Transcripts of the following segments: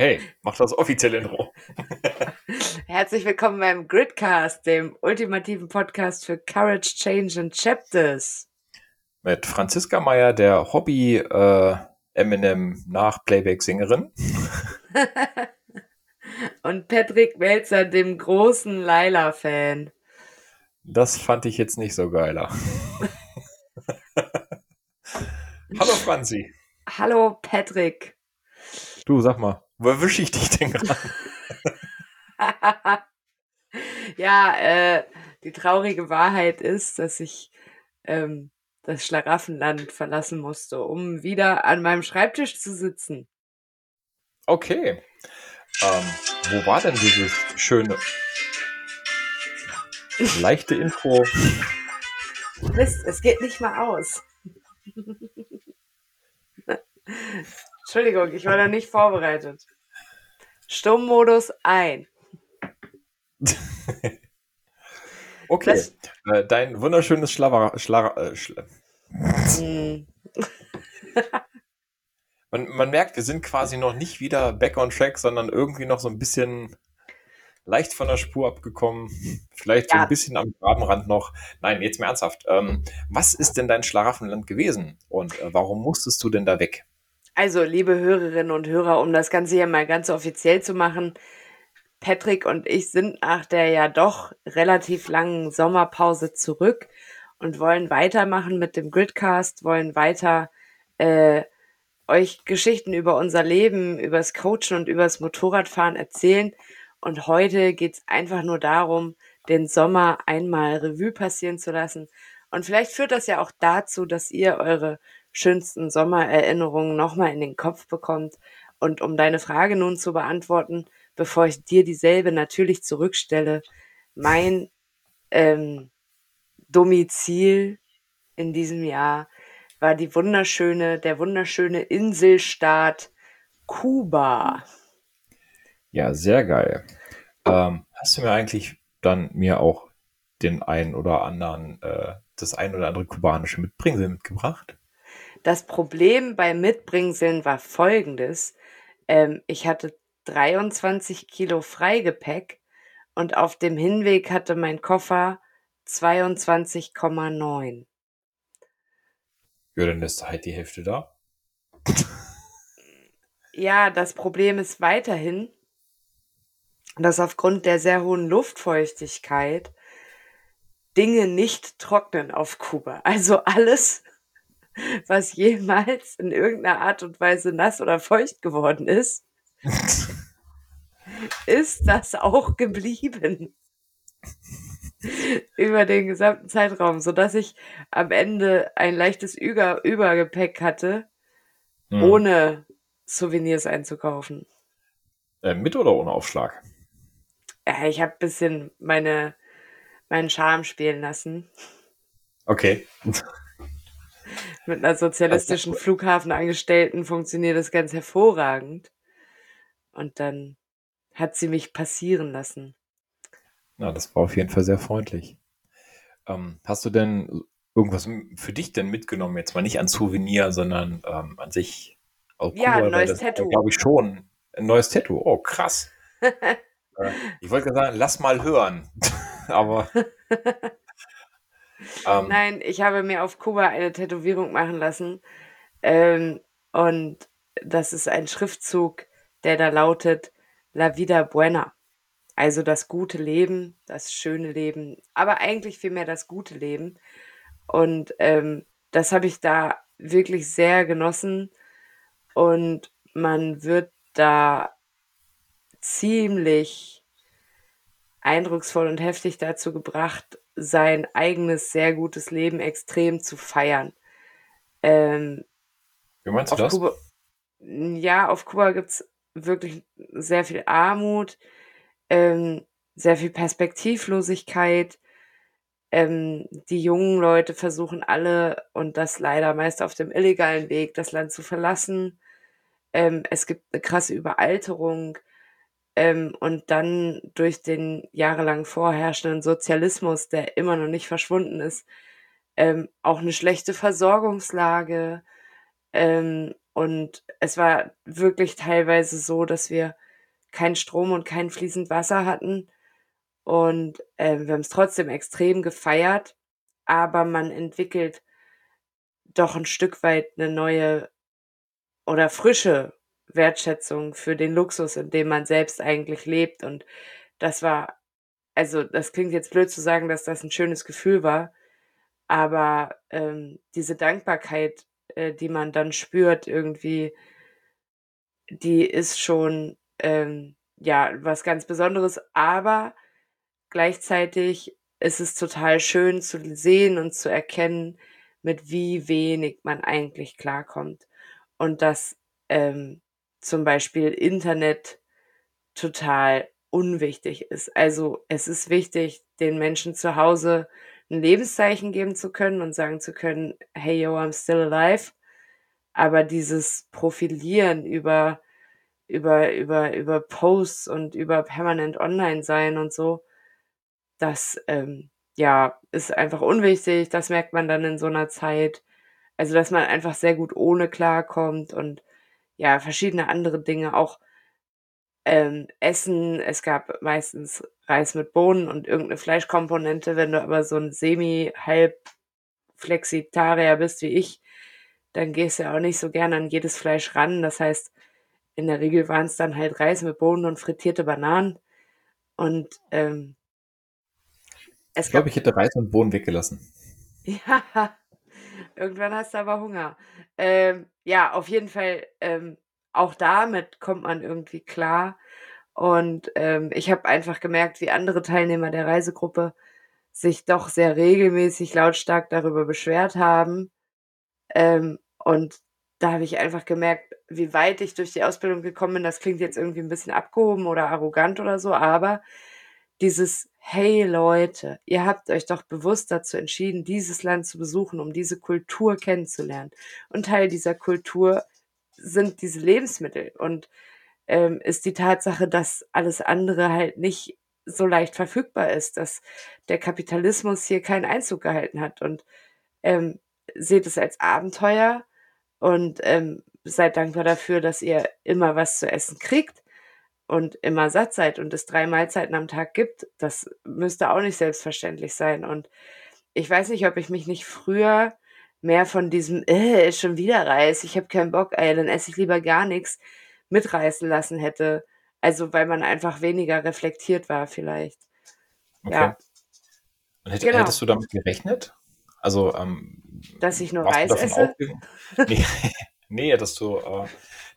Hey, mach das offizielle Intro. Herzlich willkommen beim Gridcast, dem ultimativen Podcast für Courage, Change and Chapters. Mit Franziska Meyer, der Hobby äh, Eminem nach Playback-Sängerin. Und Patrick Melzer, dem großen Laila-Fan. Das fand ich jetzt nicht so geiler. Hallo Franzi. Hallo Patrick. Du, sag mal, wo erwische ich dich denn gerade? ja, äh, die traurige Wahrheit ist, dass ich ähm, das Schlaraffenland verlassen musste, um wieder an meinem Schreibtisch zu sitzen. Okay. Ähm, wo war denn dieses schöne, leichte Intro? Mist, es geht nicht mal aus. Entschuldigung, ich war da nicht vorbereitet. Stummmodus ein. okay. Das, äh, dein wunderschönes Schlaver. Schla äh, Schla mm. man, man merkt, wir sind quasi noch nicht wieder back on track, sondern irgendwie noch so ein bisschen leicht von der Spur abgekommen. Vielleicht ja. so ein bisschen am Grabenrand noch. Nein, jetzt mal ernsthaft. Ähm, was ist denn dein Schlaraffenland gewesen und äh, warum musstest du denn da weg? Also, liebe Hörerinnen und Hörer, um das Ganze hier mal ganz offiziell zu machen, Patrick und ich sind nach der ja doch relativ langen Sommerpause zurück und wollen weitermachen mit dem Gridcast, wollen weiter äh, euch Geschichten über unser Leben, übers Coachen und übers Motorradfahren erzählen. Und heute geht's einfach nur darum, den Sommer einmal Revue passieren zu lassen. Und vielleicht führt das ja auch dazu, dass ihr eure schönsten Sommererinnerungen nochmal in den Kopf bekommt. Und um deine Frage nun zu beantworten, bevor ich dir dieselbe natürlich zurückstelle, mein ähm, Domizil in diesem Jahr war die wunderschöne, der wunderschöne Inselstaat Kuba. Ja, sehr geil. Ähm, hast du mir eigentlich dann mir auch den einen oder anderen, äh, das ein oder andere kubanische Mitbringsel mitgebracht? Das Problem beim Mitbringseln war folgendes. Ähm, ich hatte 23 Kilo Freigepäck und auf dem Hinweg hatte mein Koffer 22,9. Ja, dann ist halt die Hälfte da. ja, das Problem ist weiterhin, dass aufgrund der sehr hohen Luftfeuchtigkeit Dinge nicht trocknen auf Kuba. Also alles, was jemals in irgendeiner Art und Weise nass oder feucht geworden ist, ist das auch geblieben. Über den gesamten Zeitraum, sodass ich am Ende ein leichtes Über Übergepäck hatte, hm. ohne Souvenirs einzukaufen. Äh, mit oder ohne Aufschlag? Ja, ich habe ein bisschen meine, meinen Charme spielen lassen. Okay. Mit einer sozialistischen Flughafenangestellten funktioniert das ganz hervorragend. Und dann hat sie mich passieren lassen. Na, das war auf jeden Fall sehr freundlich. Ähm, hast du denn irgendwas für dich denn mitgenommen? Jetzt mal nicht an Souvenir, sondern ähm, an sich. Auch ja, ein neues das, Tattoo. Glaube ich schon. Ein neues Tattoo. Oh, krass. äh, ich wollte sagen, lass mal hören. Aber ähm, Nein, ich habe mir auf Kuba eine Tätowierung machen lassen. Ähm, und das ist ein Schriftzug, der da lautet La vida buena. Also das gute Leben, das schöne Leben, aber eigentlich vielmehr das gute Leben. Und ähm, das habe ich da wirklich sehr genossen. Und man wird da ziemlich eindrucksvoll und heftig dazu gebracht, sein eigenes sehr gutes Leben extrem zu feiern. Ähm, Wie meinst du das? Kuba, ja, auf Kuba gibt es wirklich sehr viel Armut, ähm, sehr viel Perspektivlosigkeit. Ähm, die jungen Leute versuchen alle, und das leider meist auf dem illegalen Weg, das Land zu verlassen. Ähm, es gibt eine krasse Überalterung. Ähm, und dann durch den jahrelang vorherrschenden Sozialismus, der immer noch nicht verschwunden ist, ähm, auch eine schlechte Versorgungslage. Ähm, und es war wirklich teilweise so, dass wir keinen Strom und kein fließend Wasser hatten. Und äh, wir haben es trotzdem extrem gefeiert, aber man entwickelt doch ein Stück weit eine neue oder frische Wertschätzung für den Luxus, in dem man selbst eigentlich lebt. Und das war, also das klingt jetzt blöd zu sagen, dass das ein schönes Gefühl war, aber ähm, diese Dankbarkeit, äh, die man dann spürt, irgendwie, die ist schon ähm, ja was ganz Besonderes. Aber gleichzeitig ist es total schön zu sehen und zu erkennen, mit wie wenig man eigentlich klarkommt. Und dass ähm, zum Beispiel Internet total unwichtig ist. Also es ist wichtig, den Menschen zu Hause ein Lebenszeichen geben zu können und sagen zu können, hey yo, I'm still alive. Aber dieses Profilieren über, über, über, über Posts und über permanent online sein und so, das, ähm, ja, ist einfach unwichtig. Das merkt man dann in so einer Zeit. Also, dass man einfach sehr gut ohne klarkommt und ja, verschiedene andere Dinge, auch ähm, Essen. Es gab meistens Reis mit Bohnen und irgendeine Fleischkomponente. Wenn du aber so ein semi-halb-Flexitarier bist wie ich, dann gehst du ja auch nicht so gern an jedes Fleisch ran. Das heißt, in der Regel waren es dann halt Reis mit Bohnen und frittierte Bananen. Und ähm, es ich glaube, ich hätte Reis und Bohnen weggelassen. Ja, irgendwann hast du aber Hunger. Ähm, ja, auf jeden Fall, ähm, auch damit kommt man irgendwie klar. Und ähm, ich habe einfach gemerkt, wie andere Teilnehmer der Reisegruppe sich doch sehr regelmäßig lautstark darüber beschwert haben. Ähm, und da habe ich einfach gemerkt, wie weit ich durch die Ausbildung gekommen bin. Das klingt jetzt irgendwie ein bisschen abgehoben oder arrogant oder so, aber dieses Hey Leute, ihr habt euch doch bewusst dazu entschieden, dieses Land zu besuchen, um diese Kultur kennenzulernen. Und Teil dieser Kultur sind diese Lebensmittel. Und ähm, ist die Tatsache, dass alles andere halt nicht so leicht verfügbar ist, dass der Kapitalismus hier keinen Einzug gehalten hat. Und ähm, seht es als Abenteuer und ähm, seid dankbar dafür, dass ihr immer was zu essen kriegt und immer satt seid und es drei Mahlzeiten am Tag gibt. Das müsste auch nicht selbstverständlich sein. Und ich weiß nicht, ob ich mich nicht früher mehr von diesem, äh, schon wieder Reis, ich habe keinen Bock, ey, dann esse ich lieber gar nichts, mitreißen lassen hätte. Also weil man einfach weniger reflektiert war vielleicht. Okay. Ja. Und hätt, genau. hättest du damit gerechnet? Also, ähm, dass ich nur Reis esse? nee, nee, dass du, äh,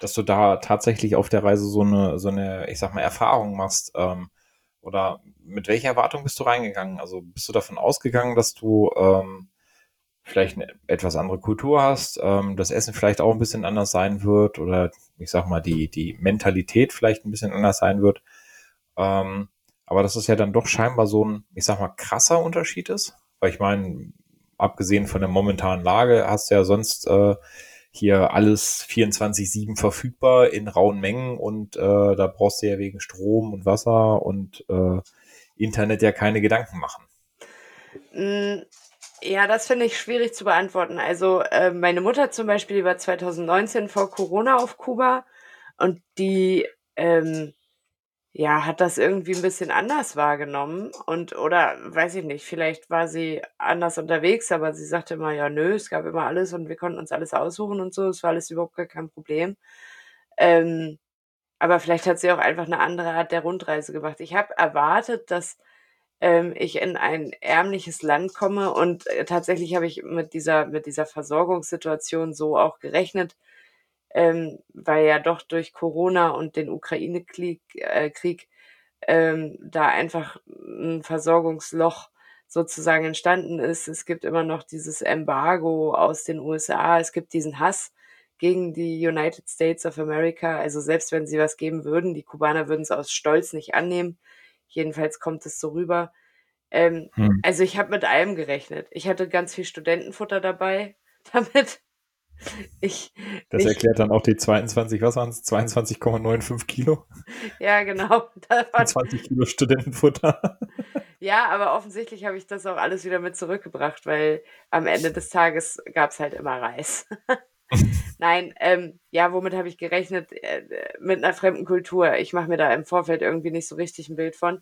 dass du da tatsächlich auf der Reise so eine, so eine, ich sag mal, Erfahrung machst. Ähm, oder mit welcher Erwartung bist du reingegangen? Also bist du davon ausgegangen, dass du ähm, vielleicht eine etwas andere Kultur hast, ähm, das Essen vielleicht auch ein bisschen anders sein wird oder ich sag mal, die, die Mentalität vielleicht ein bisschen anders sein wird. Ähm, aber dass es ja dann doch scheinbar so ein, ich sag mal, krasser Unterschied ist. Weil ich meine, abgesehen von der momentanen Lage hast du ja sonst äh, hier alles 24-7 verfügbar in rauen Mengen und äh, da brauchst du ja wegen Strom und Wasser und äh, Internet ja keine Gedanken machen. Mm, ja, das finde ich schwierig zu beantworten. Also äh, meine Mutter zum Beispiel, die war 2019 vor Corona auf Kuba und die ähm, ja, hat das irgendwie ein bisschen anders wahrgenommen und oder weiß ich nicht, vielleicht war sie anders unterwegs, aber sie sagte immer, ja, nö, es gab immer alles und wir konnten uns alles aussuchen und so, es war alles überhaupt gar kein Problem. Ähm, aber vielleicht hat sie auch einfach eine andere Art der Rundreise gemacht. Ich habe erwartet, dass ähm, ich in ein ärmliches Land komme und äh, tatsächlich habe ich mit dieser, mit dieser Versorgungssituation so auch gerechnet, ähm, weil ja doch durch Corona und den Ukraine-Krieg äh, Krieg, ähm, da einfach ein Versorgungsloch sozusagen entstanden ist. Es gibt immer noch dieses Embargo aus den USA, es gibt diesen Hass gegen die United States of America. Also selbst wenn sie was geben würden, die Kubaner würden es aus Stolz nicht annehmen. Jedenfalls kommt es so rüber. Ähm, hm. Also ich habe mit allem gerechnet. Ich hatte ganz viel Studentenfutter dabei, damit ich. Das erklärt dann auch die 22, was waren es? 22,95 Kilo? Ja, genau. 20 Kilo Studentenfutter. Ja, aber offensichtlich habe ich das auch alles wieder mit zurückgebracht, weil am Ende des Tages gab es halt immer Reis. Nein, ähm, ja, womit habe ich gerechnet? Äh, mit einer fremden Kultur. Ich mache mir da im Vorfeld irgendwie nicht so richtig ein Bild von.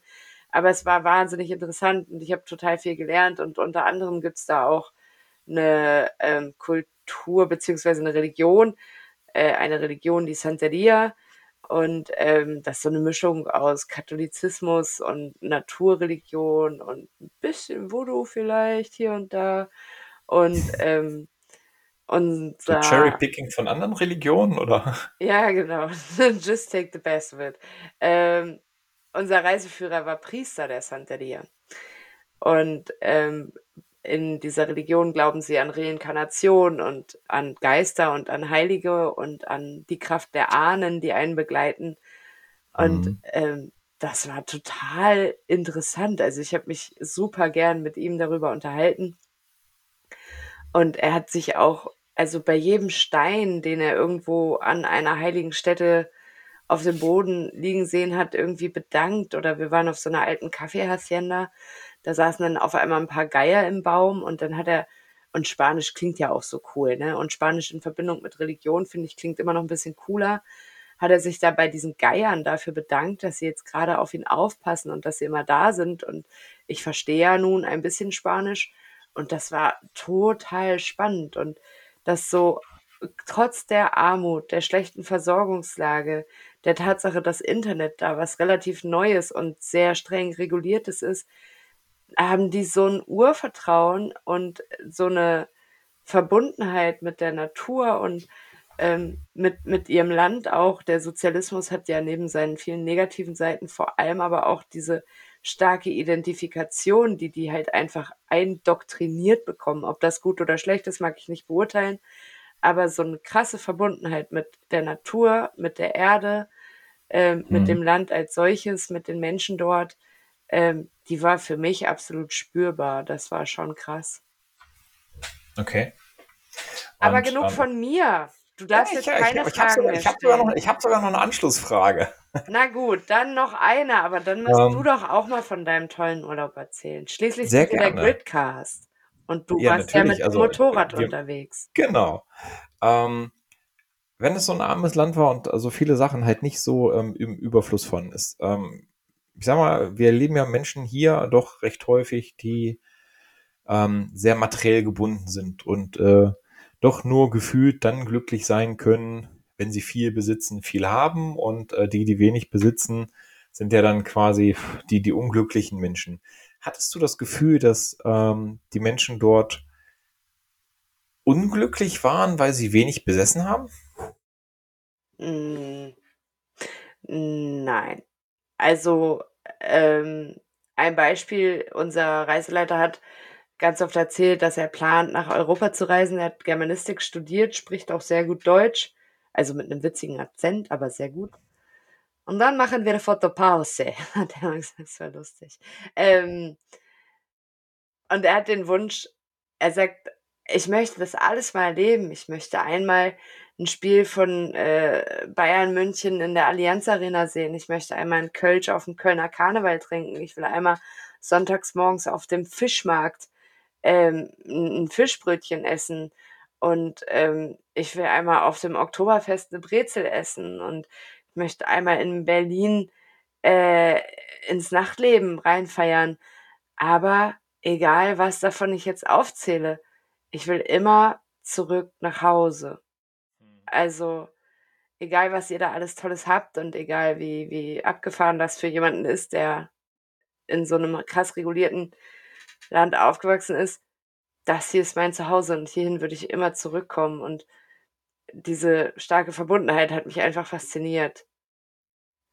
Aber es war wahnsinnig interessant und ich habe total viel gelernt und unter anderem gibt es da auch eine ähm, Kultur beziehungsweise eine Religion, äh, eine Religion, die Santeria. Und ähm, das ist so eine Mischung aus Katholizismus und Naturreligion und ein bisschen Voodoo vielleicht hier und da. Und ähm, und so Cherry-Picking von anderen Religionen, oder? Ja, genau. Just take the best of it. Ähm, unser Reiseführer war Priester der Santeria. Und ähm, in dieser Religion glauben sie an Reinkarnation und an Geister und an Heilige und an die Kraft der Ahnen, die einen begleiten. Und mhm. ähm, das war total interessant. Also ich habe mich super gern mit ihm darüber unterhalten. Und er hat sich auch, also bei jedem Stein, den er irgendwo an einer heiligen Stätte auf dem Boden liegen sehen hat, irgendwie bedankt. Oder wir waren auf so einer alten Kaffeehacienda. Da saßen dann auf einmal ein paar Geier im Baum und dann hat er, und Spanisch klingt ja auch so cool, ne? Und Spanisch in Verbindung mit Religion, finde ich, klingt immer noch ein bisschen cooler. Hat er sich da bei diesen Geiern dafür bedankt, dass sie jetzt gerade auf ihn aufpassen und dass sie immer da sind. Und ich verstehe ja nun ein bisschen Spanisch. Und das war total spannend. Und das so trotz der Armut, der schlechten Versorgungslage, der Tatsache, dass Internet da was relativ Neues und sehr streng reguliertes ist, haben die so ein Urvertrauen und so eine Verbundenheit mit der Natur und ähm, mit, mit ihrem Land auch. Der Sozialismus hat ja neben seinen vielen negativen Seiten vor allem aber auch diese starke Identifikation, die die halt einfach eindoktriniert bekommen. Ob das gut oder schlecht ist, mag ich nicht beurteilen. Aber so eine krasse Verbundenheit mit der Natur, mit der Erde, äh, mit mhm. dem Land als solches, mit den Menschen dort, ähm, die war für mich absolut spürbar. Das war schon krass. Okay. Und, Aber genug ähm, von mir. Du darfst ja, ich, jetzt keine ich, ich, Fragen sogar, mehr stellen. Sogar ich habe sogar noch eine Anschlussfrage. Na gut, dann noch eine, aber dann musst um, du doch auch mal von deinem tollen Urlaub erzählen. Schließlich sind wir der Gridcast. Und du ja, warst ja mit dem also, Motorrad wir, unterwegs. Genau. Ähm, wenn es so ein armes Land war und so also viele Sachen halt nicht so ähm, im Überfluss von ist, ähm, ich sag mal, wir erleben ja Menschen hier doch recht häufig, die ähm, sehr materiell gebunden sind und äh, doch nur gefühlt dann glücklich sein können, wenn sie viel besitzen, viel haben und äh, die, die wenig besitzen, sind ja dann quasi die, die unglücklichen Menschen. Hattest du das Gefühl, dass ähm, die Menschen dort unglücklich waren, weil sie wenig besessen haben? Hm. Nein. Also, ähm, ein Beispiel, unser Reiseleiter hat ganz oft erzählt, dass er plant, nach Europa zu reisen. Er hat Germanistik studiert, spricht auch sehr gut Deutsch, also mit einem witzigen Akzent, aber sehr gut. Und dann machen wir eine Fotopause, hat er gesagt, das war lustig. Ähm, und er hat den Wunsch, er sagt, ich möchte das alles mal erleben. Ich möchte einmal ein Spiel von äh, Bayern München in der Allianz Arena sehen. Ich möchte einmal einen Kölsch auf dem Kölner Karneval trinken. Ich will einmal sonntags morgens auf dem Fischmarkt ähm, ein Fischbrötchen essen. Und ähm, ich will einmal auf dem Oktoberfest eine Brezel essen. Und ich möchte einmal in Berlin äh, ins Nachtleben reinfeiern. Aber egal, was davon ich jetzt aufzähle, ich will immer zurück nach Hause. Also, egal was ihr da alles Tolles habt und egal wie, wie abgefahren das für jemanden ist, der in so einem krass regulierten Land aufgewachsen ist, das hier ist mein Zuhause und hierhin würde ich immer zurückkommen. Und diese starke Verbundenheit hat mich einfach fasziniert.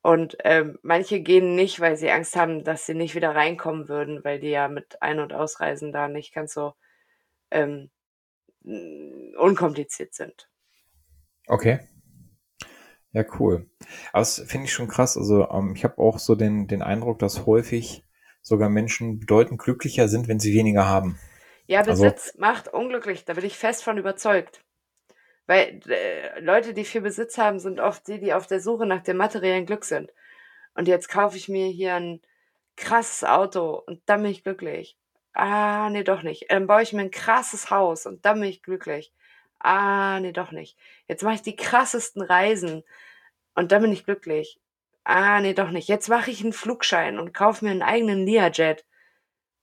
Und ähm, manche gehen nicht, weil sie Angst haben, dass sie nicht wieder reinkommen würden, weil die ja mit Ein- und Ausreisen da nicht ganz so ähm, unkompliziert sind. Okay. Ja, cool. Aber das finde ich schon krass. Also ähm, ich habe auch so den, den Eindruck, dass häufig sogar Menschen bedeutend glücklicher sind, wenn sie weniger haben. Ja, Besitz also, macht unglücklich. Da bin ich fest von überzeugt. Weil äh, Leute, die viel Besitz haben, sind oft die, die auf der Suche nach dem materiellen Glück sind. Und jetzt kaufe ich mir hier ein krasses Auto und dann bin ich glücklich. Ah, nee, doch nicht. Dann baue ich mir ein krasses Haus und dann bin ich glücklich. Ah, nee, doch nicht. Jetzt mache ich die krassesten Reisen und dann bin ich glücklich. Ah, nee, doch nicht. Jetzt mache ich einen Flugschein und kaufe mir einen eigenen Learjet.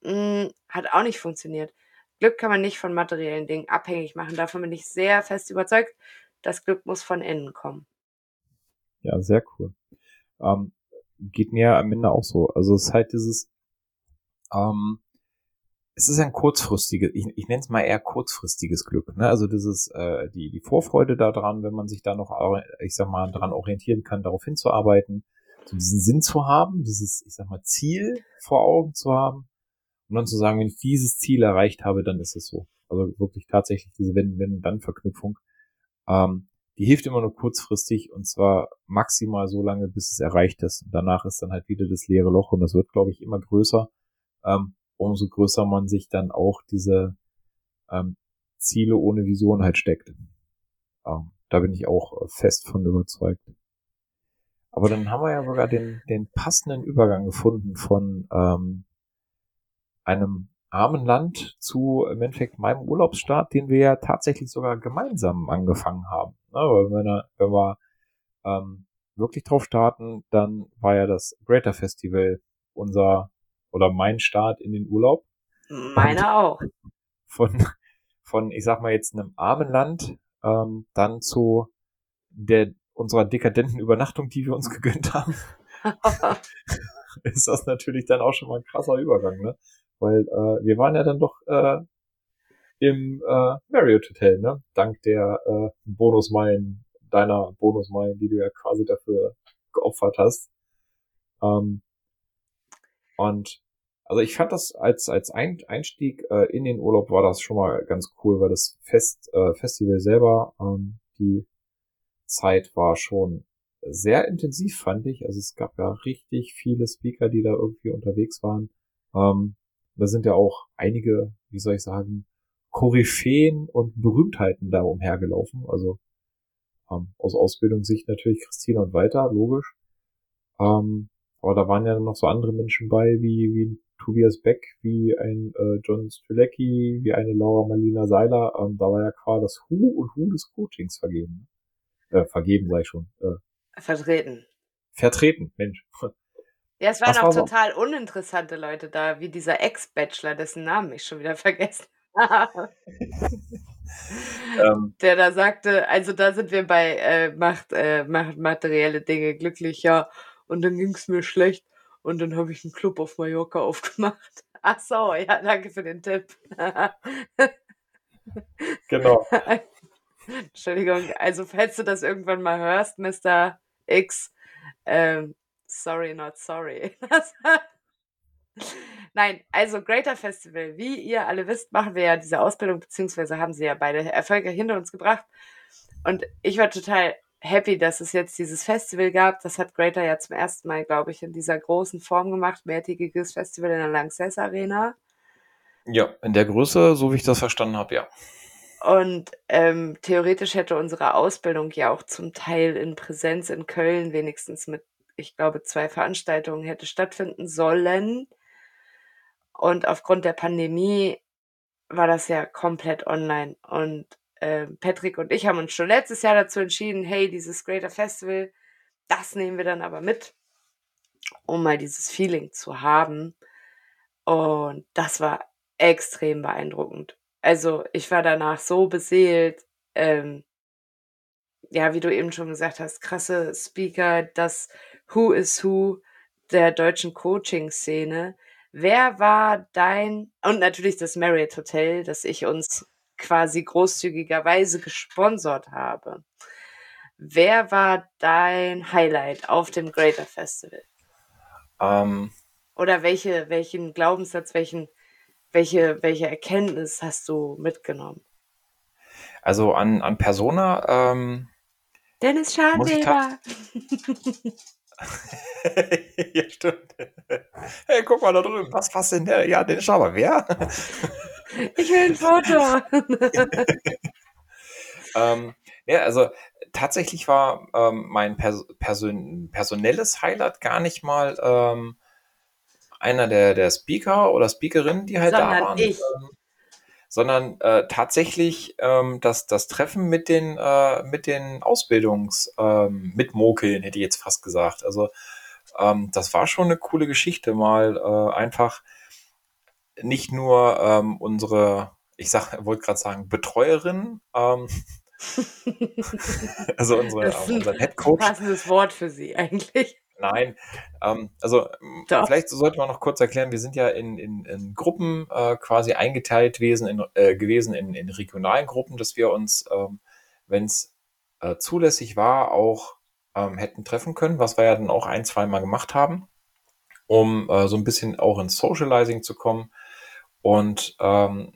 Hm, hat auch nicht funktioniert. Glück kann man nicht von materiellen Dingen abhängig machen. Davon bin ich sehr fest überzeugt. Das Glück muss von innen kommen. Ja, sehr cool. Ähm, geht mir am Ende auch so. Also es ist halt dieses, ähm, es ist ein kurzfristiges, ich, ich nenne es mal eher kurzfristiges Glück. Ne? Also dieses, äh, die, die Vorfreude daran, wenn man sich da noch, ich sag mal, daran orientieren kann, darauf hinzuarbeiten, so diesen Sinn zu haben, dieses, ich sag mal, Ziel vor Augen zu haben und dann zu sagen, wenn ich dieses Ziel erreicht habe, dann ist es so. Also wirklich tatsächlich diese Wenn-Wenn-Dann-Verknüpfung. Ähm, die hilft immer nur kurzfristig und zwar maximal so lange, bis es erreicht ist. Und danach ist dann halt wieder das leere Loch und das wird, glaube ich, immer größer. Ähm, umso größer man sich dann auch diese ähm, Ziele ohne Vision halt steckt. Ähm, da bin ich auch fest von überzeugt. Aber dann haben wir ja sogar den, den passenden Übergang gefunden von ähm, einem armen Land zu im Endeffekt meinem Urlaubsstart, den wir ja tatsächlich sogar gemeinsam angefangen haben. Ja, weil wenn wir, wenn wir ähm, wirklich drauf starten, dann war ja das Greater Festival unser oder mein Start in den Urlaub. Meiner auch. Von, von, ich sag mal jetzt einem armen Land, ähm, dann zu der unserer dekadenten Übernachtung, die wir uns gegönnt haben. ist das natürlich dann auch schon mal ein krasser Übergang, ne? Weil äh, wir waren ja dann doch äh, im äh, Marriott Hotel, ne? Dank der äh, Bonusmeilen, deiner Bonusmeilen, die du ja quasi dafür geopfert hast. Ähm, und also ich fand das als, als Ein Einstieg äh, in den Urlaub war das schon mal ganz cool, weil das Fest, äh, Festival selber, ähm, die Zeit war schon sehr intensiv, fand ich. Also es gab ja richtig viele Speaker, die da irgendwie unterwegs waren. Ähm, da sind ja auch einige, wie soll ich sagen, Koryphäen und Berühmtheiten da umhergelaufen. Also ähm, aus Ausbildungssicht natürlich Christina und weiter, logisch. Ähm, aber da waren ja noch so andere Menschen bei, wie, wie Tobias Beck, wie ein äh, John Strilecki, wie eine Laura Marlina Seiler. Ähm, da war ja quasi das Hu und Hu des Coachings vergeben. Äh, vergeben, sei ich schon. Äh, Vertreten. Vertreten, Mensch. Ja, es waren auch total so? uninteressante Leute da, wie dieser Ex-Bachelor, dessen Namen ich schon wieder vergessen habe. ähm, der da sagte, also da sind wir bei äh, macht, äh, macht materielle Dinge glücklich, ja, und dann ging es mir schlecht und dann habe ich einen Club auf Mallorca aufgemacht. Ach so, ja, danke für den Tipp. genau. Entschuldigung, also falls du das irgendwann mal hörst, Mr. X, ähm, sorry, not sorry. Nein, also Greater Festival. Wie ihr alle wisst, machen wir ja diese Ausbildung, beziehungsweise haben sie ja beide Erfolge hinter uns gebracht. Und ich war total happy, dass es jetzt dieses Festival gab. Das hat Greater ja zum ersten Mal, glaube ich, in dieser großen Form gemacht. Mehrtägiges Festival in der Lanxess Arena. Ja, in der Größe, so wie ich das verstanden habe, ja. Und ähm, theoretisch hätte unsere Ausbildung ja auch zum Teil in Präsenz in Köln wenigstens mit, ich glaube, zwei Veranstaltungen hätte stattfinden sollen. Und aufgrund der Pandemie war das ja komplett online. Und äh, Patrick und ich haben uns schon letztes Jahr dazu entschieden, hey, dieses Greater Festival, das nehmen wir dann aber mit, um mal dieses Feeling zu haben. Und das war extrem beeindruckend. Also ich war danach so beseelt. Ähm, ja, wie du eben schon gesagt hast, krasse Speaker, das Who is Who der deutschen Coaching-Szene. Wer war dein, und natürlich das Marriott Hotel, das ich uns quasi großzügigerweise gesponsert habe. Wer war dein Highlight auf dem Greater Festival? Ähm, Oder welche, welchen Glaubenssatz, welchen, welche, welche Erkenntnis hast du mitgenommen? Also an, an Persona. Ähm, Dennis Scharnweber. ja, stimmt. Hey, guck mal da drüben. Was, was denn der? Ja, Dennis Schaber. Wer? Ich will ein Foto. ähm, ja, also tatsächlich war ähm, mein Pers Person personelles Highlight gar nicht mal ähm, einer der, der Speaker oder Speakerinnen, die halt Sondern da waren. Ich. Ähm, sondern äh, tatsächlich ähm, das, das Treffen mit den, äh, mit den Ausbildungs, ähm, mit Mokeln, hätte ich jetzt fast gesagt. Also ähm, das war schon eine coole Geschichte, mal äh, einfach nicht nur ähm, unsere, ich sag, wollte gerade sagen, Betreuerin, ähm, also unsere, Das ist ein unser Head Coach. passendes Wort für Sie eigentlich. Nein, ähm, also Doch. vielleicht sollte man noch kurz erklären, wir sind ja in, in, in Gruppen äh, quasi eingeteilt gewesen in, äh, gewesen in, in regionalen Gruppen, dass wir uns, ähm, wenn es äh, zulässig war, auch ähm, hätten treffen können, was wir ja dann auch ein, zwei Mal gemacht haben, um äh, so ein bisschen auch ins Socializing zu kommen. Und ähm,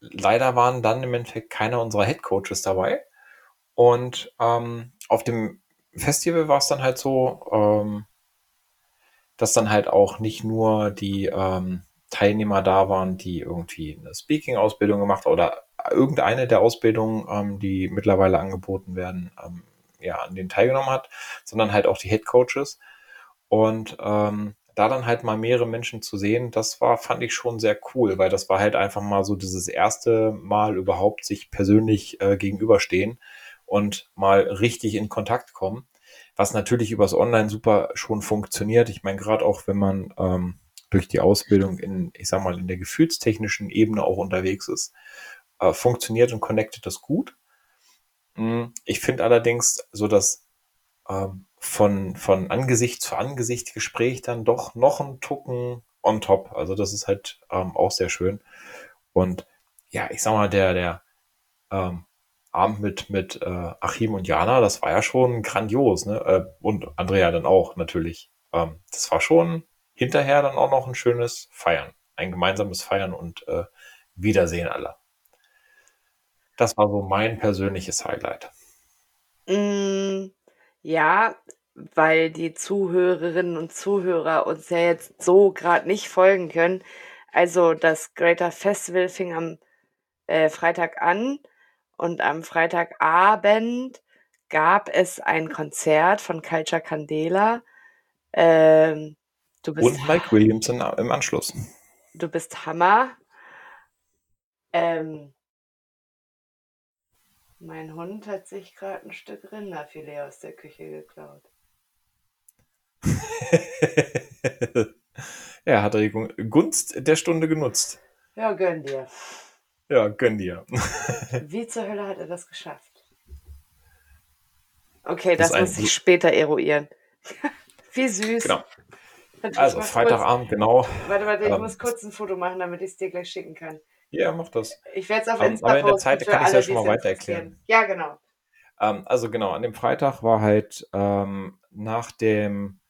leider waren dann im Endeffekt keiner unserer Head Coaches dabei. Und ähm, auf dem Festival war es dann halt so, ähm, dass dann halt auch nicht nur die ähm, Teilnehmer da waren, die irgendwie eine Speaking-Ausbildung gemacht oder irgendeine der Ausbildungen, ähm, die mittlerweile angeboten werden, ähm, ja, an denen teilgenommen hat, sondern halt auch die Head Coaches. Und ähm, da dann halt mal mehrere Menschen zu sehen, das war, fand ich schon sehr cool, weil das war halt einfach mal so dieses erste Mal überhaupt sich persönlich äh, gegenüberstehen und mal richtig in Kontakt kommen, was natürlich übers Online super schon funktioniert. Ich meine, gerade auch wenn man ähm, durch die Ausbildung in, ich sag mal, in der gefühlstechnischen Ebene auch unterwegs ist, äh, funktioniert und connectet das gut. Mm, Ich finde allerdings so das ähm, von, von Angesicht zu Angesicht Gespräch dann doch noch ein Tucken on top. Also das ist halt ähm, auch sehr schön. Und ja, ich sag mal, der, der ähm, Abend mit, mit äh, Achim und Jana, das war ja schon grandios, ne? Äh, und Andrea dann auch natürlich. Ähm, das war schon hinterher dann auch noch ein schönes Feiern. Ein gemeinsames Feiern und äh, Wiedersehen aller. Das war so mein persönliches Highlight. Mm, ja, weil die Zuhörerinnen und Zuhörer uns ja jetzt so gerade nicht folgen können. Also das Greater Festival fing am äh, Freitag an und am Freitagabend gab es ein Konzert von Culture Candela. Ähm, du bist Und Mike Williams in, im Anschluss. Du bist Hammer. Ähm, mein Hund hat sich gerade ein Stück Rinderfilet aus der Küche geklaut. er hat die Gunst der Stunde genutzt. Ja, gönn dir. Ja, gönn dir. Wie zur Hölle hat er das geschafft? Okay, Das das, muss ich später eruieren. Wie süß. Genau. Also Freitagabend, genau. Kurz, warte, warte, ich Ähm, muss kurz ein Foto machen, damit ich es dir gleich schicken kann. Ja, mach das. Ich werde es auf Ähm, Insta aber in der Zeit kann ich's ja alle, schon mal weiter erklären. Ja, genau. Ähm, also genau, an dem Freitag war halt ähm, nach dem,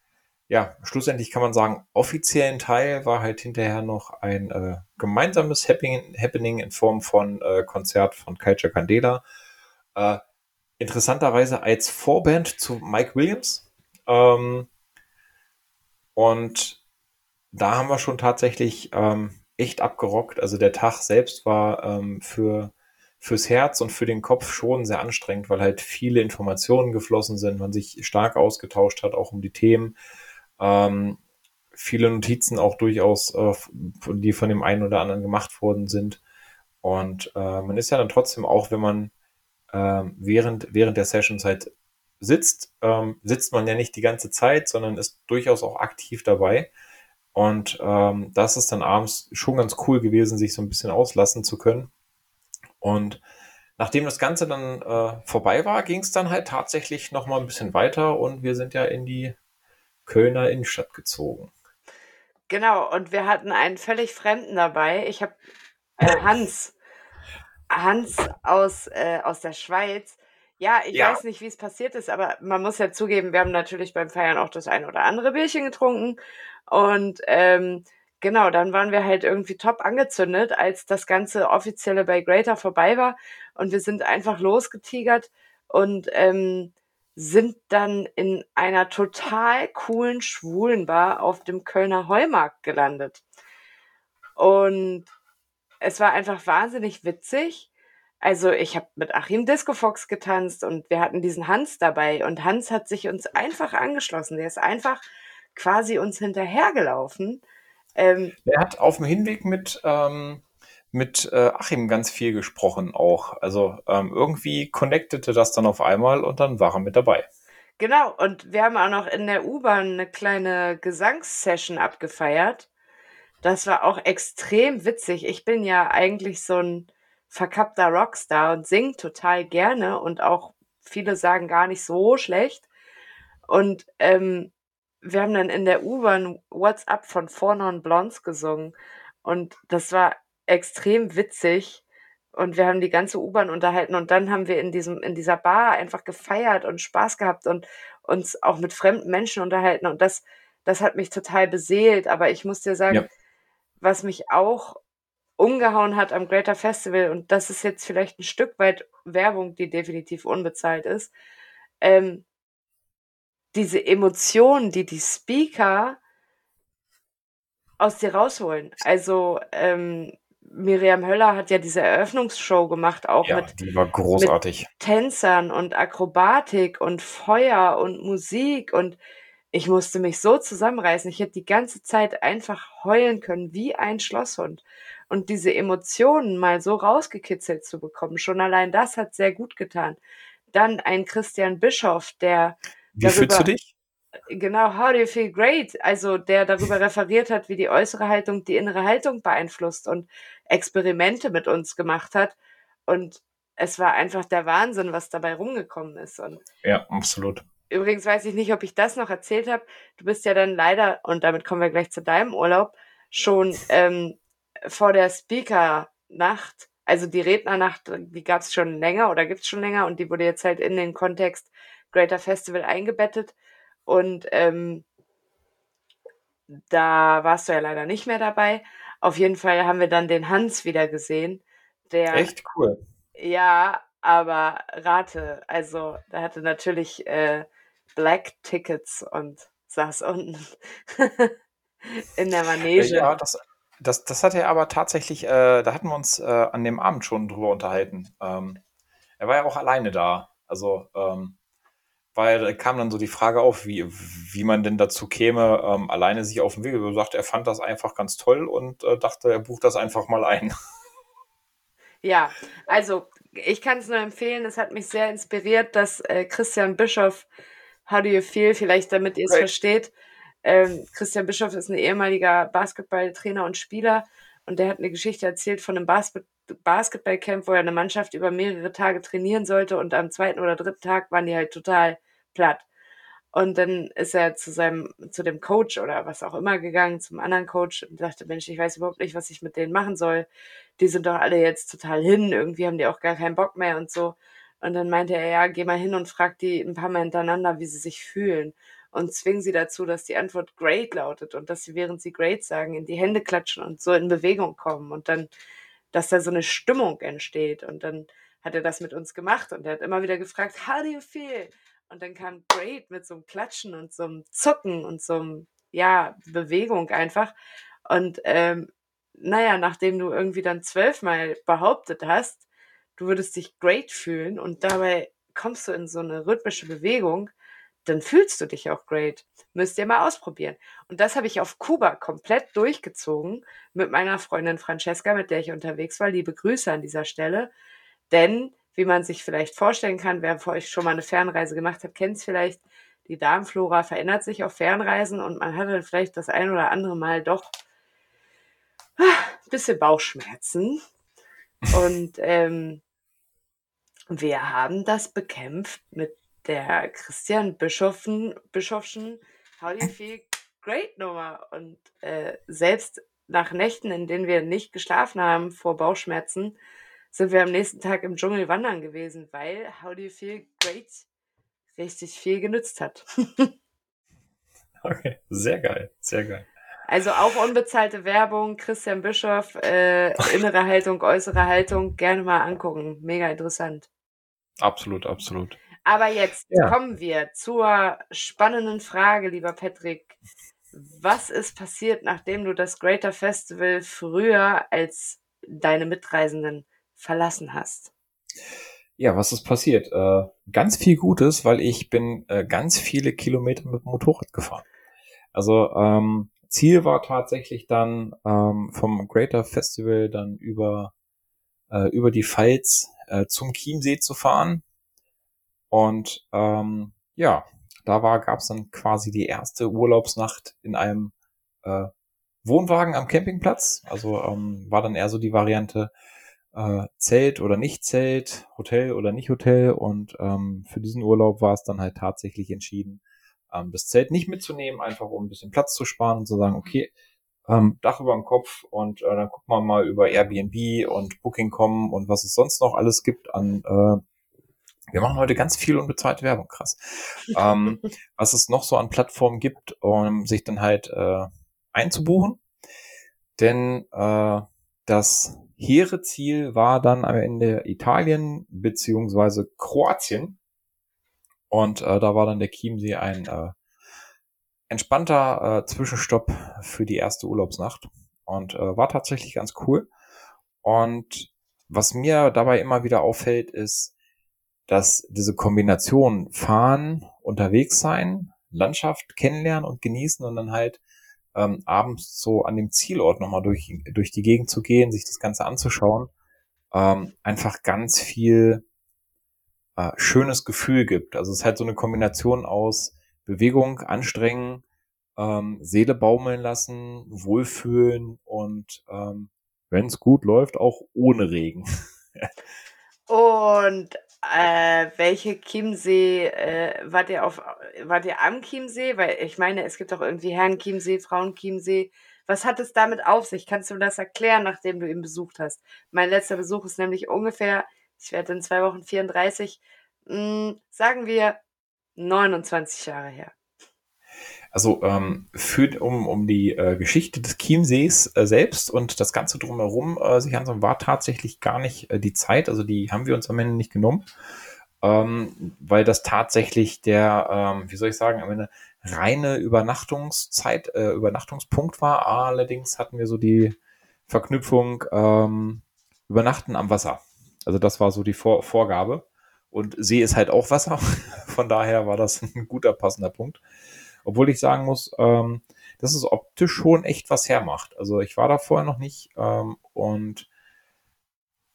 ja, schlussendlich kann man sagen, offiziellen Teil war halt hinterher noch ein äh, gemeinsames Happening, Happening in Form von äh, Konzert von Culture Candela. Äh, interessanterweise als Vorband zu Mike Williams. Ähm, und da haben wir schon tatsächlich ähm, echt abgerockt. Also der Tag selbst war ähm, für fürs Herz und für den Kopf schon sehr anstrengend, weil halt viele Informationen geflossen sind, man sich stark ausgetauscht hat, auch um die Themen. Ähm, viele Notizen auch durchaus, äh, die von dem einen oder anderen gemacht worden sind. Und äh, man ist ja dann trotzdem auch, wenn man ähm, während, während der Sessions halt sitzt, ähm, sitzt man ja nicht die ganze Zeit, sondern ist durchaus auch aktiv dabei. Und ähm, das ist dann abends schon ganz cool gewesen, sich so ein bisschen auslassen zu können. Und nachdem das Ganze dann äh, vorbei war, ging es dann halt tatsächlich noch mal ein bisschen weiter und wir sind ja in die Kölner Innenstadt gezogen. Genau, und wir hatten einen völlig Fremden dabei. Ich habe äh, Hans. Hans aus, äh, aus der Schweiz. Ja, ich Ja. weiß nicht, wie es passiert ist, aber man muss ja zugeben, wir haben natürlich beim Feiern auch das eine oder andere Bierchen getrunken. Und ähm, genau, dann waren wir halt irgendwie top angezündet, als das ganze Offizielle bei Greater vorbei war. Und wir sind einfach losgetigert und ähm, sind dann in einer total coolen Schwulenbar auf dem Kölner Heumarkt gelandet. Und es war einfach wahnsinnig witzig. Also ich habe mit Achim Disco Fox getanzt und wir hatten diesen Hans dabei und Hans hat sich uns einfach angeschlossen. Der ist einfach quasi uns hinterhergelaufen. Ähm, Er hat auf dem Hinweg mit, ähm, mit äh, Achim ganz viel gesprochen auch. Also ähm, irgendwie connectete das dann auf einmal und dann war er mit dabei. Genau, und wir haben auch noch in der U-Bahn eine kleine Gesangssession abgefeiert. Das war auch extrem witzig. Ich bin ja eigentlich so ein verkappter Rockstar und singe total gerne und auch viele sagen gar nicht so schlecht. Und ähm, wir haben dann in der U-Bahn What's Up von Four Non Blondes gesungen. Und das war extrem witzig. Und wir haben die ganze U-Bahn unterhalten und dann haben wir in diesem, in dieser Bar einfach gefeiert und Spaß gehabt und uns auch mit fremden Menschen unterhalten. Und das, das hat mich total beseelt. Aber ich muss dir sagen, ja. was mich auch umgehauen hat am Greater Festival, und das ist jetzt vielleicht ein Stück weit Werbung, die definitiv unbezahlt ist, ähm, diese Emotionen, die die Speaker aus dir rausholen. Also ähm, Miriam Höller hat ja diese Eröffnungsshow gemacht, auch ja, mit, die war großartig. mit Tänzern und Akrobatik und Feuer und Musik und ich musste mich so zusammenreißen. Ich hätte die ganze Zeit einfach heulen können wie ein Schlosshund. Und diese Emotionen mal so rausgekitzelt zu bekommen, schon allein das hat sehr gut getan. Dann ein Christian Bischoff, der. Wie darüber, fühlst du dich? Genau, how do you feel great? Also der darüber referiert hat, wie die äußere Haltung die innere Haltung beeinflusst und Experimente mit uns gemacht hat. Und es war einfach der Wahnsinn, was dabei rumgekommen ist. Und ja, absolut. Übrigens weiß ich nicht, ob ich das noch erzählt habe. Du bist ja dann leider, und damit kommen wir gleich zu deinem Urlaub, schon ähm, vor der Speaker-Nacht, also die Rednernacht, die gab es schon länger oder gibt es schon länger und die wurde jetzt halt in den Kontext Greater Festival eingebettet. Und ähm, da warst du ja leider nicht mehr dabei. Auf jeden Fall haben wir dann den Hans wieder gesehen. Der, Echt cool. Ja, aber rate, also da hatte natürlich äh, Black Tickets und saß unten in der Manege. Ja, das, das, das hat er aber tatsächlich, äh, da hatten wir uns äh, an dem Abend schon drüber unterhalten. Ähm, er war ja auch alleine da. Also ähm, weil da kam dann so die Frage auf, wie, wie man denn dazu käme, ähm, alleine sich auf den Weg. Er sagt, er fand das einfach ganz toll und äh, dachte, er bucht das einfach mal ein. Ja, also ich kann es nur empfehlen. Es hat mich sehr inspiriert, dass äh, Christian Bischoff, How Do You Feel, vielleicht damit ihr es right. versteht. Ähm, Christian Bischoff ist ein ehemaliger Basketballtrainer und Spieler und der hat eine Geschichte erzählt von einem Bas Basketballcamp, wo er eine Mannschaft über mehrere Tage trainieren sollte und am zweiten oder dritten Tag waren die halt total platt. Und dann ist er zu seinem, zu dem Coach oder was auch immer gegangen, zum anderen Coach und dachte, Mensch, ich weiß überhaupt nicht, was ich mit denen machen soll. Die sind doch alle jetzt total hin, irgendwie haben die auch gar keinen Bock mehr und so. Und dann meinte er, ja, geh mal hin und frag die ein paar Mal hintereinander, wie sie sich fühlen. Und zwing sie dazu, dass die Antwort great lautet und dass sie, während sie great sagen, in die Hände klatschen und so in Bewegung kommen und dann, dass da so eine Stimmung entsteht. Und dann hat er das mit uns gemacht und er hat immer wieder gefragt, how do you feel? Und dann kam Great mit so einem Klatschen und so einem Zucken und so einem, ja, Bewegung einfach. Und ähm, naja, nachdem du irgendwie dann zwölfmal behauptet hast, du würdest dich great fühlen und dabei kommst du in so eine rhythmische Bewegung, dann fühlst du dich auch great. Müsst ihr mal ausprobieren. Und das habe ich auf Kuba komplett durchgezogen mit meiner Freundin Francesca, mit der ich unterwegs war. Liebe Grüße an dieser Stelle. Denn wie man sich vielleicht vorstellen kann, wer vor euch schon mal eine Fernreise gemacht hat, kennt es vielleicht. Die Darmflora verändert sich auf Fernreisen und man hat dann vielleicht das ein oder andere Mal doch ein ah, bisschen Bauchschmerzen. Und ähm, wir haben das bekämpft mit der Christian Bischoften, Bischofschen How do you feel great Nummer. Und äh, selbst nach Nächten, in denen wir nicht geschlafen haben vor Bauchschmerzen, sind wir am nächsten Tag im Dschungel wandern gewesen, weil How Do You Feel Great richtig viel genützt hat. okay, sehr geil, sehr geil. Also auch unbezahlte Werbung, Christian Bischoff, äh, innere Haltung, äußere Haltung, gerne mal angucken. Mega interessant. Absolut, absolut. Aber jetzt ja. kommen wir zur spannenden Frage, lieber Patrick. Was ist passiert, nachdem du das Greater Festival früher als deine Mitreisenden verlassen hast? Ja, was ist passiert? Äh, ganz viel Gutes, weil ich bin äh, ganz viele Kilometer mit dem Motorrad gefahren. Also ähm, Ziel war tatsächlich dann ähm, vom Greater Festival dann über, äh, über die Pfalz äh, zum Chiemsee zu fahren. Und ähm, ja, da war, gab es dann quasi die erste Urlaubsnacht in einem äh, Wohnwagen am Campingplatz. Also ähm, war dann eher so die Variante äh, Zelt oder nicht Zelt, Hotel oder nicht Hotel. Und ähm, für diesen Urlaub war es dann halt tatsächlich entschieden, ähm, das Zelt nicht mitzunehmen, einfach um ein bisschen Platz zu sparen und zu sagen, okay, ähm, Dach über dem Kopf und äh, dann gucken wir mal über Airbnb und Booking.com und was es sonst noch alles gibt an äh, wir machen heute ganz viel unbezahlte Werbung, krass. ähm, was es noch so an Plattformen gibt, um sich dann halt äh, einzubuchen. Denn äh, das hehre Ziel war dann am Ende Italien beziehungsweise Kroatien. Und äh, da war dann der Chiemsee ein äh, entspannter äh, Zwischenstopp für die erste Urlaubsnacht. Und äh, war tatsächlich ganz cool. Und was mir dabei immer wieder auffällt, ist, dass diese Kombination fahren, unterwegs sein, Landschaft kennenlernen und genießen und dann halt ähm, abends so an dem Zielort nochmal durch, durch die Gegend zu gehen, sich das Ganze anzuschauen, ähm, einfach ganz viel äh, schönes Gefühl gibt. Also es ist halt so eine Kombination aus Bewegung, Anstrengen, ähm, Seele baumeln lassen, Wohlfühlen und ähm, wenn es gut läuft, auch ohne Regen. und äh, welche Chiemsee, äh, wart ihr auf, wart ihr am Chiemsee? Weil ich meine, es gibt auch irgendwie Herren Chiemsee, Frauen Chiemsee. Was hat es damit auf sich? Kannst du das erklären, nachdem du ihn besucht hast? Mein letzter Besuch ist nämlich ungefähr, ich werde in zwei Wochen 34, mh, hm, sagen wir 29 Jahre her. Also ähm, für, um, um die äh, Geschichte des Chiemsees äh, selbst und das Ganze drumherum äh, sich anschauen, war tatsächlich gar nicht äh, die Zeit. Also die haben wir uns am Ende nicht genommen, ähm, weil das tatsächlich der, ähm, wie soll ich sagen, am Ende reine Übernachtungszeit, äh, Übernachtungspunkt war. Allerdings hatten wir so die Verknüpfung ähm, Übernachten am Wasser. Also das war so die Vor Vorgabe. Und See ist halt auch Wasser. Von daher war das ein guter, passender Punkt. Obwohl ich sagen muss, ähm, dass es optisch schon echt was hermacht. Also ich war da vorher noch nicht ähm, und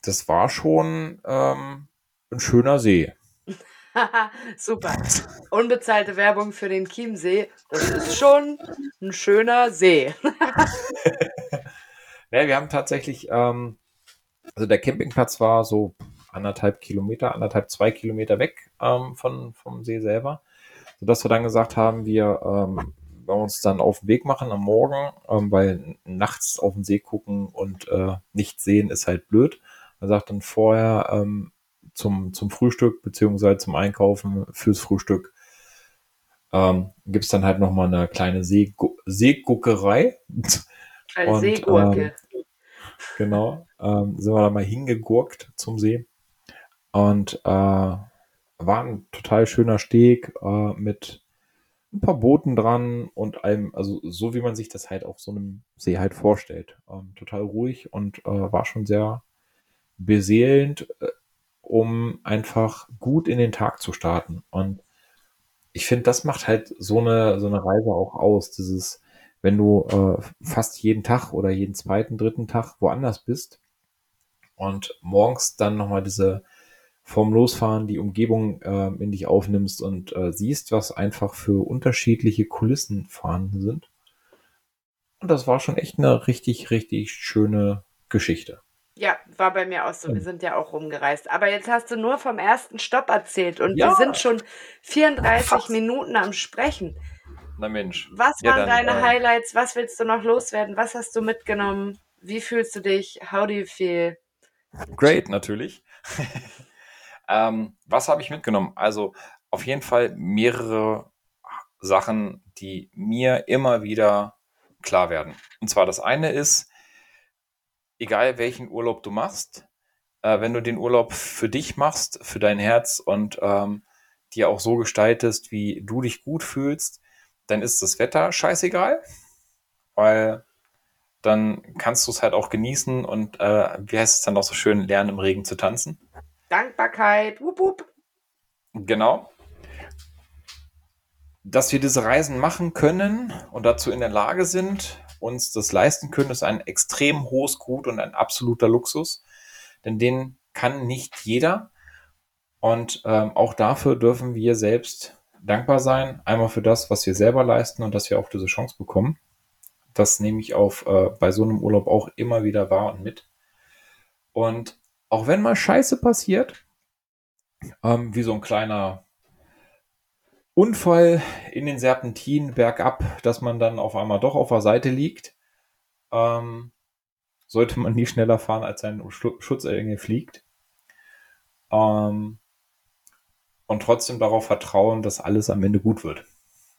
das war schon ähm, ein schöner See. Super. Unbezahlte Werbung für den Chiemsee. Das ist schon ein schöner See. ja, wir haben tatsächlich, ähm, also der Campingplatz war so anderthalb Kilometer, anderthalb, zwei Kilometer weg ähm, von, vom See selber sodass wir dann gesagt haben, wir ähm, wir uns dann auf den Weg machen am Morgen, ähm, weil nachts auf den See gucken und äh, nichts sehen ist halt blöd. Er sagt dann vorher ähm, zum, zum Frühstück beziehungsweise zum Einkaufen fürs Frühstück ähm, gibt es dann halt nochmal eine kleine Seegu Seeguckerei. Eine Seegurke. Ähm, genau. Ähm, sind wir da mal hingegurkt zum See. Und äh, war ein total schöner Steg äh, mit ein paar Booten dran und einem, also so wie man sich das halt auf so einem See halt vorstellt. Ähm, total ruhig und äh, war schon sehr beseelend, äh, um einfach gut in den Tag zu starten. Und ich finde, das macht halt so eine, so eine Reise auch aus. Dieses, wenn du äh, fast jeden Tag oder jeden zweiten, dritten Tag woanders bist und morgens dann nochmal diese vom Losfahren die Umgebung äh, in dich aufnimmst und äh, siehst, was einfach für unterschiedliche Kulissen vorhanden sind. Und das war schon echt eine richtig, richtig schöne Geschichte. Ja, war bei mir auch so. Wir sind ja auch rumgereist. Aber jetzt hast du nur vom ersten Stopp erzählt und ja. wir sind schon 34 Fast. Minuten am Sprechen. Na Mensch. Was waren ja, dann, deine äh, Highlights? Was willst du noch loswerden? Was hast du mitgenommen? Wie fühlst du dich? How do you feel? Great, natürlich. Ähm, was habe ich mitgenommen? Also auf jeden Fall mehrere Sachen, die mir immer wieder klar werden. Und zwar das eine ist, egal welchen Urlaub du machst, äh, wenn du den Urlaub für dich machst, für dein Herz und ähm, dir auch so gestaltest, wie du dich gut fühlst, dann ist das Wetter scheißegal, weil dann kannst du es halt auch genießen und äh, wie heißt es dann auch so schön, lernen im Regen zu tanzen. Dankbarkeit. Wupp, wupp. Genau. dass wir diese Reisen machen können und dazu in der Lage sind, uns das leisten können, ist ein extrem hohes Gut und ein absoluter Luxus. Denn den kann nicht jeder. Und ähm, auch dafür dürfen wir selbst dankbar sein. Einmal für das, was wir selber leisten und dass wir auch diese Chance bekommen. Das nehme ich auf äh, bei so einem Urlaub auch immer wieder wahr und mit. Und auch wenn mal Scheiße passiert, ähm, wie so ein kleiner Unfall in den Serpentinen bergab, dass man dann auf einmal doch auf der Seite liegt, ähm, sollte man nie schneller fahren, als sein Schutz irgendwie fliegt. Ähm, und trotzdem darauf vertrauen, dass alles am Ende gut wird.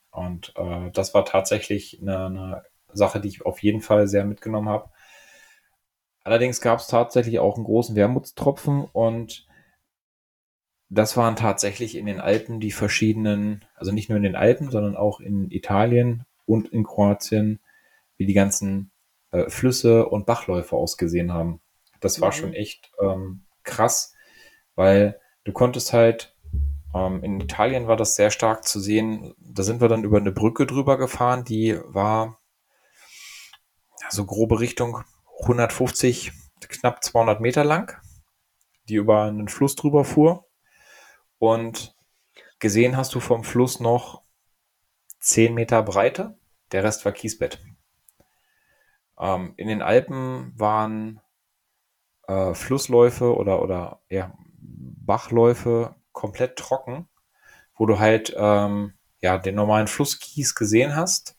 Und äh, das war tatsächlich eine, eine Sache, die ich auf jeden Fall sehr mitgenommen habe. Allerdings gab es tatsächlich auch einen großen Wermutstropfen und das waren tatsächlich in den Alpen die verschiedenen, also nicht nur in den Alpen, sondern auch in Italien und in Kroatien, wie die ganzen äh, Flüsse und Bachläufe ausgesehen haben. Das war mhm. schon echt ähm, krass, weil du konntest halt, ähm, in Italien war das sehr stark zu sehen, da sind wir dann über eine Brücke drüber gefahren, die war so grobe Richtung 150, knapp 200 Meter lang, die über einen Fluss drüber fuhr. Und gesehen hast du vom Fluss noch 10 Meter Breite, der Rest war Kiesbett. Ähm, in den Alpen waren äh, Flussläufe oder, oder ja, Bachläufe komplett trocken, wo du halt ähm, ja, den normalen Flusskies gesehen hast.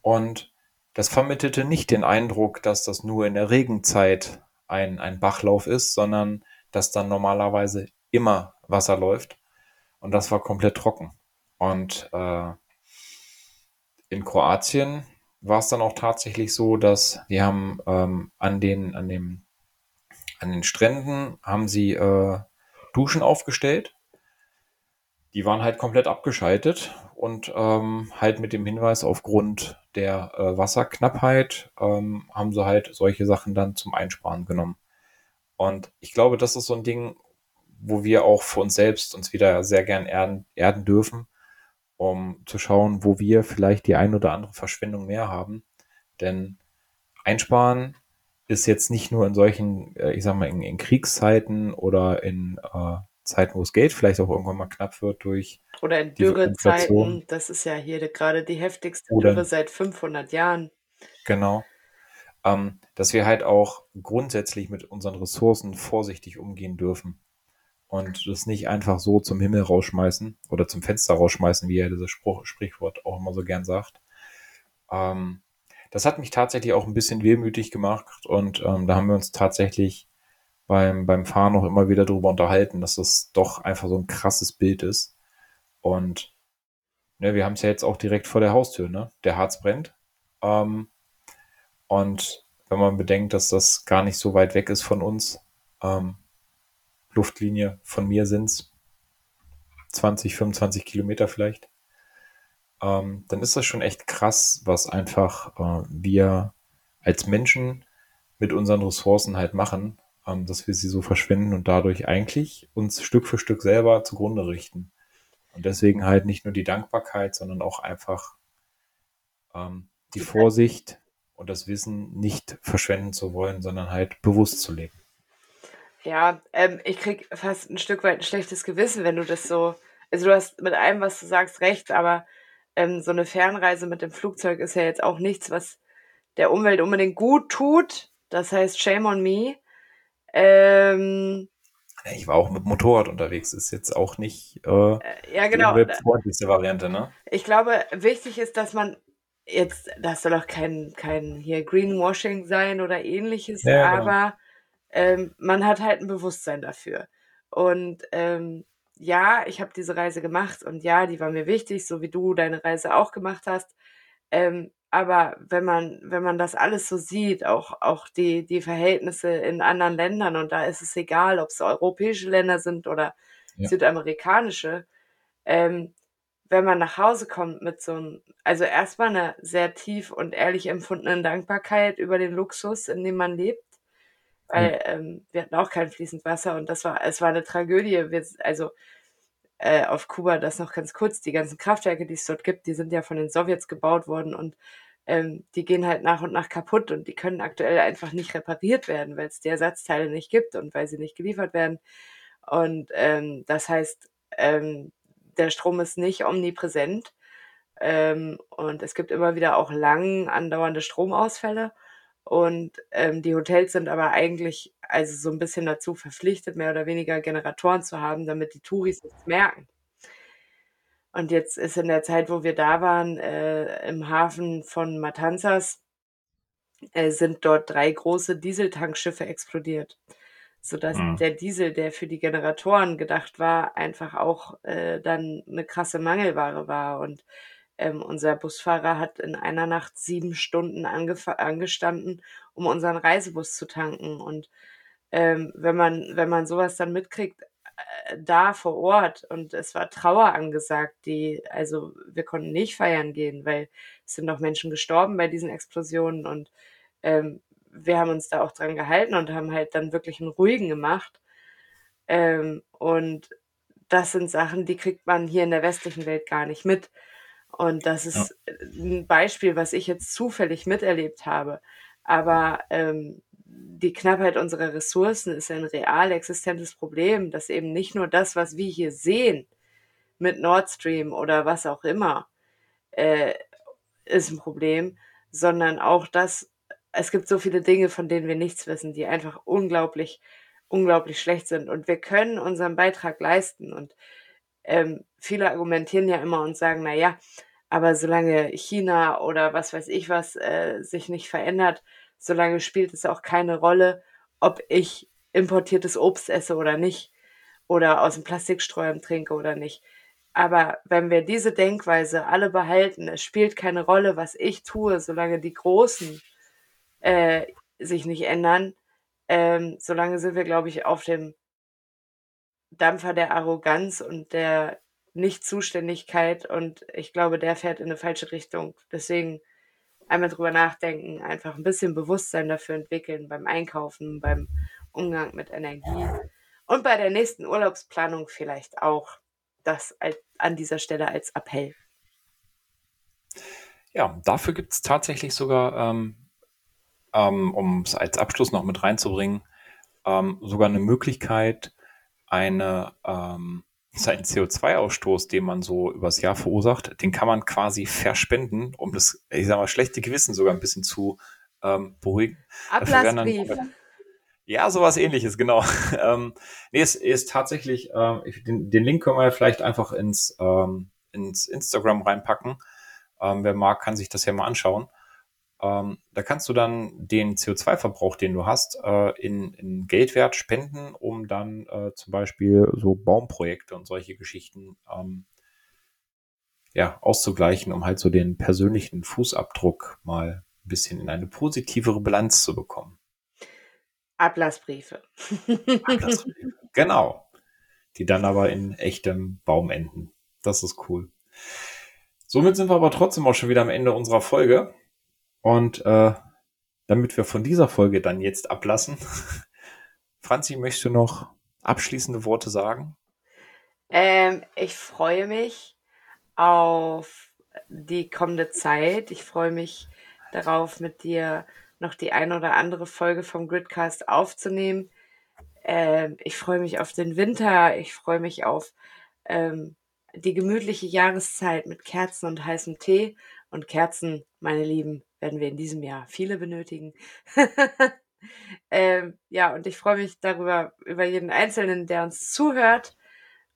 Und das vermittelte nicht den Eindruck, dass das nur in der Regenzeit ein, ein Bachlauf ist, sondern dass dann normalerweise immer Wasser läuft. Und das war komplett trocken. Und äh, in Kroatien war es dann auch tatsächlich so, dass die haben ähm, an den, an dem, an den Stränden haben sie äh, Duschen aufgestellt. Die waren halt komplett abgeschaltet und ähm, halt mit dem Hinweis aufgrund der äh, Wasserknappheit ähm, haben sie halt solche Sachen dann zum Einsparen genommen. Und ich glaube, das ist so ein Ding, wo wir auch für uns selbst uns wieder sehr gern erden, erden dürfen, um zu schauen, wo wir vielleicht die ein oder andere Verschwendung mehr haben. Denn einsparen ist jetzt nicht nur in solchen, äh, ich sag mal, in, in Kriegszeiten oder in äh, Zeiten, wo es Geld vielleicht auch irgendwann mal knapp wird durch oder in Dürrezeiten. Das ist ja hier gerade die heftigste oder, Dürre seit 500 Jahren. Genau. Ähm, dass wir halt auch grundsätzlich mit unseren Ressourcen vorsichtig umgehen dürfen und das nicht einfach so zum Himmel rausschmeißen oder zum Fenster rausschmeißen, wie er dieses Spruch, Sprichwort auch immer so gern sagt. Ähm, das hat mich tatsächlich auch ein bisschen wehmütig gemacht und ähm, da haben wir uns tatsächlich beim, beim Fahren noch immer wieder darüber unterhalten, dass das doch einfach so ein krasses Bild ist. Und ne, wir haben es ja jetzt auch direkt vor der Haustür, ne? Der Harz brennt. Ähm, und wenn man bedenkt, dass das gar nicht so weit weg ist von uns, ähm, Luftlinie von mir sind es 20, 25 Kilometer vielleicht. Ähm, dann ist das schon echt krass, was einfach äh, wir als Menschen mit unseren Ressourcen halt machen, ähm, dass wir sie so verschwinden und dadurch eigentlich uns Stück für Stück selber zugrunde richten. Und deswegen halt nicht nur die Dankbarkeit, sondern auch einfach ähm, die Vorsicht und das Wissen nicht verschwenden zu wollen, sondern halt bewusst zu leben. Ja, ähm, ich krieg fast ein Stück weit ein schlechtes Gewissen, wenn du das so. Also du hast mit allem, was du sagst, recht, aber ähm, so eine Fernreise mit dem Flugzeug ist ja jetzt auch nichts, was der Umwelt unbedingt gut tut. Das heißt, shame on me. Ähm, ich war auch mit Motorrad unterwegs, ist jetzt auch nicht äh, äh ja, genau. die freundlichste Variante, ne? Ich glaube, wichtig ist, dass man jetzt, das soll auch kein, kein hier Greenwashing sein oder ähnliches, ja, genau. aber ähm, man hat halt ein Bewusstsein dafür. Und ähm, ja, ich habe diese Reise gemacht und ja, die war mir wichtig, so wie du deine Reise auch gemacht hast. Ähm, aber wenn man, wenn man das alles so sieht, auch, auch die, die Verhältnisse in anderen Ländern, und da ist es egal, ob es europäische Länder sind oder ja. südamerikanische, ähm, wenn man nach Hause kommt mit so einem, also erstmal eine sehr tief und ehrlich empfundenen Dankbarkeit über den Luxus, in dem man lebt, weil ähm, wir hatten auch kein fließend Wasser und das war, es war eine Tragödie. Wir, also äh, auf Kuba das noch ganz kurz. Die ganzen Kraftwerke, die es dort gibt, die sind ja von den Sowjets gebaut worden und ähm, die gehen halt nach und nach kaputt und die können aktuell einfach nicht repariert werden, weil es die Ersatzteile nicht gibt und weil sie nicht geliefert werden. Und ähm, das heißt, ähm, der Strom ist nicht omnipräsent ähm, und es gibt immer wieder auch lang andauernde Stromausfälle. Und ähm, die Hotels sind aber eigentlich also so ein bisschen dazu verpflichtet, mehr oder weniger Generatoren zu haben, damit die Touris nichts merken. Und jetzt ist in der Zeit, wo wir da waren, äh, im Hafen von Matanzas, äh, sind dort drei große Dieseltankschiffe explodiert, sodass mhm. der Diesel, der für die Generatoren gedacht war, einfach auch äh, dann eine krasse Mangelware war. Und ähm, unser Busfahrer hat in einer Nacht sieben Stunden angestanden, um unseren Reisebus zu tanken. Und ähm, wenn man, wenn man sowas dann mitkriegt, äh, da vor Ort und es war Trauer angesagt, die, also wir konnten nicht feiern gehen, weil es sind noch Menschen gestorben bei diesen Explosionen und ähm, wir haben uns da auch dran gehalten und haben halt dann wirklich einen ruhigen gemacht. Ähm, und das sind Sachen, die kriegt man hier in der westlichen Welt gar nicht mit. Und das ist ja. ein Beispiel, was ich jetzt zufällig miterlebt habe. Aber ähm, die Knappheit unserer Ressourcen ist ein real existentes Problem, dass eben nicht nur das, was wir hier sehen mit Nord Stream oder was auch immer, äh, ist ein Problem, sondern auch das, es gibt so viele Dinge, von denen wir nichts wissen, die einfach unglaublich, unglaublich schlecht sind. Und wir können unseren Beitrag leisten. Und ähm, viele argumentieren ja immer und sagen, na ja, aber solange China oder was weiß ich was äh, sich nicht verändert, solange spielt es auch keine Rolle, ob ich importiertes Obst esse oder nicht oder aus dem Plastiksträumen trinke oder nicht. Aber wenn wir diese Denkweise alle behalten, es spielt keine Rolle, was ich tue, solange die Großen äh, sich nicht ändern, ähm, solange sind wir, glaube ich, auf dem Dampfer der Arroganz und der Nichtzuständigkeit und ich glaube, der fährt in eine falsche Richtung. Deswegen einmal drüber nachdenken, einfach ein bisschen Bewusstsein dafür entwickeln beim Einkaufen, beim Umgang mit Energie und bei der nächsten Urlaubsplanung vielleicht auch das an dieser Stelle als Appell. Ja, dafür gibt es tatsächlich sogar, ähm, ähm, um es als Abschluss noch mit reinzubringen, ähm, sogar eine Möglichkeit, eine ähm, seinen CO2-Ausstoß, den man so übers Jahr verursacht, den kann man quasi verspenden, um das, ich sag mal, schlechte Gewissen sogar ein bisschen zu ähm, beruhigen. Ablassbrief. ja, sowas ähnliches, genau. ähm, nee, es ist tatsächlich, äh, den, den, Link können wir vielleicht einfach ins, ähm, ins Instagram reinpacken. Ähm, wer mag, kann sich das ja mal anschauen. Ähm, da kannst du dann den CO2-Verbrauch, den du hast, äh, in, in, Geldwert spenden, um dann äh, zum Beispiel so Baumprojekte und solche Geschichten ähm, ja, auszugleichen, um halt so den persönlichen Fußabdruck mal ein bisschen in eine positivere Bilanz zu bekommen. Ablassbriefe. Ablassbriefe. Genau. Die dann aber in echtem Baum enden. Das ist cool. Somit sind wir aber trotzdem auch schon wieder am Ende unserer Folge. Und äh, damit wir von dieser Folge dann jetzt ablassen, Franzi, möchtest du noch abschließende Worte sagen? Ähm, ich freue mich auf die kommende Zeit. Ich freue mich darauf, mit dir noch die ein oder andere Folge vom Gridcast aufzunehmen. Ähm, ich freue mich auf den Winter. Ich freue mich auf ähm, die gemütliche Jahreszeit mit Kerzen und heißem Tee. Und Kerzen, meine Lieben, werden wir in diesem Jahr viele benötigen. ähm, ja, und ich freue mich darüber, über jeden Einzelnen, der uns zuhört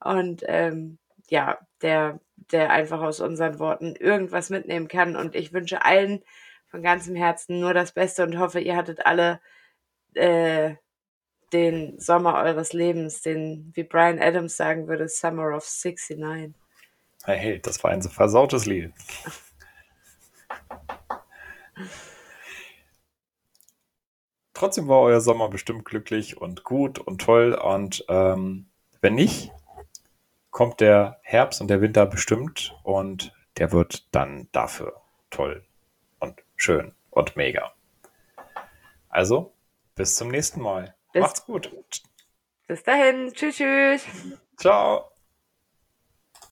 und ähm, ja, der, der einfach aus unseren Worten irgendwas mitnehmen kann. Und ich wünsche allen von ganzem Herzen nur das Beste und hoffe, ihr hattet alle äh, den Sommer eures Lebens, den, wie Brian Adams sagen würde, Summer of 69. Hey, das war ein versautes Lied. Trotzdem war euer Sommer bestimmt glücklich und gut und toll. Und ähm, wenn nicht, kommt der Herbst und der Winter bestimmt und der wird dann dafür toll und schön und mega. Also, bis zum nächsten Mal. Bis, Macht's gut. Bis dahin. Tschüss, tschüss. Ciao.